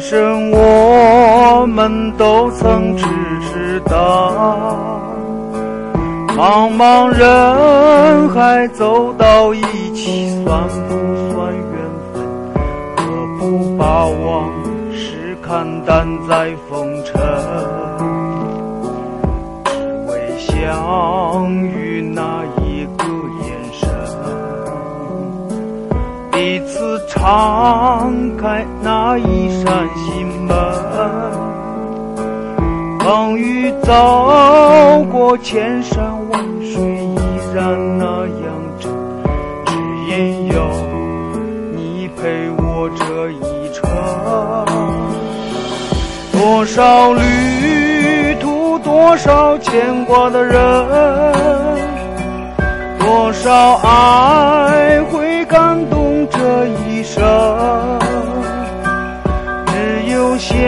生我们都曾只知道，茫茫人海走到一起，算不算缘分？何不把往事看淡在风尘？只为相遇那一个眼神。彼此长那一扇心门，风雨走过千山万水，依然那样真。只因有你陪我这一程，多少旅途，多少牵挂的人。多少爱会感动这一生？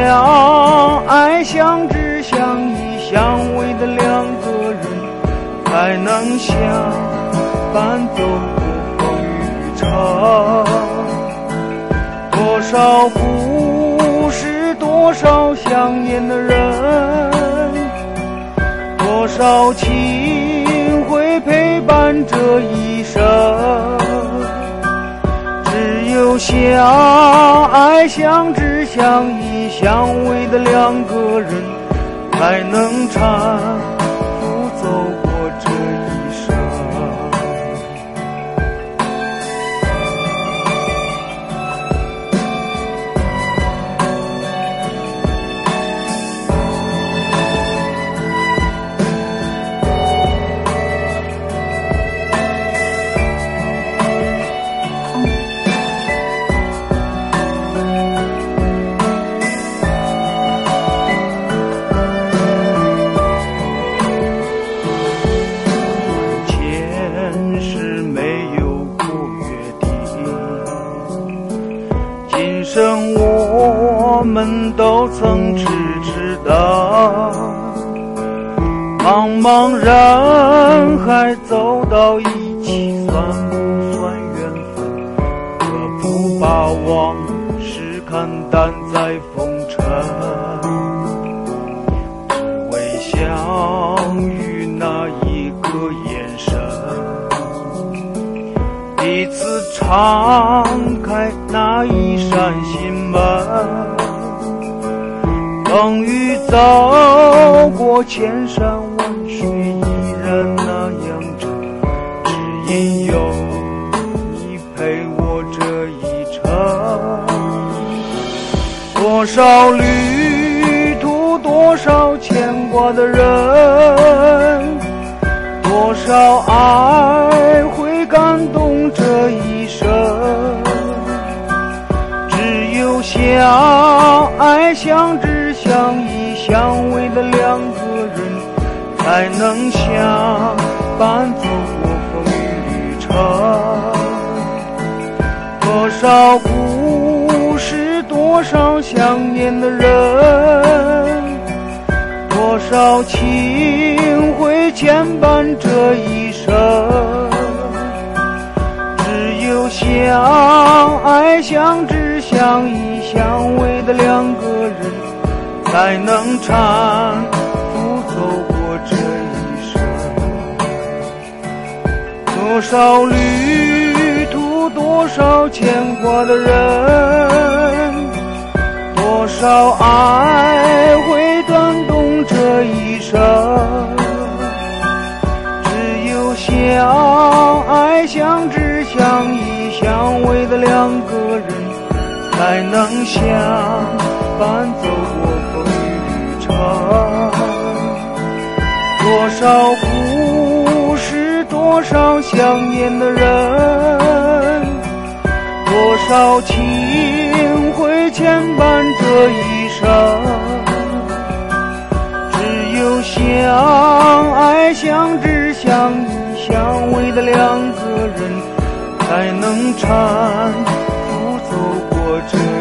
有相爱、相知、相依、相偎的两个人，才能相伴走过风雨旅程。多少故事，多少想念的人，多少情会陪伴这一生。只有相爱、相知、相依、相偎的两个人，才能搀扶走。们都曾痴痴等，茫茫人海走到一起，算不算缘分？何不把往事看淡在风尘？只为相遇那一个眼神，彼此长风雨走过千山万水，依然那样真。只因有你陪我这一程。多少旅途，多少牵挂的人，多少爱相爱、相知、相依、相偎的两个人，才能相伴走过风雨旅程。多少故事，多少想念的人，多少情会牵绊这一生。只有相爱、相知、相依、相的两个人，才能搀扶走过这一生。多少旅途，多少牵挂的人，多少爱会才能相伴走过风雨旅程。多少故事，多少想念的人，多少情会牵绊这一生。只有相爱、相知、相依、相偎的两个人，才能搀 Georgia.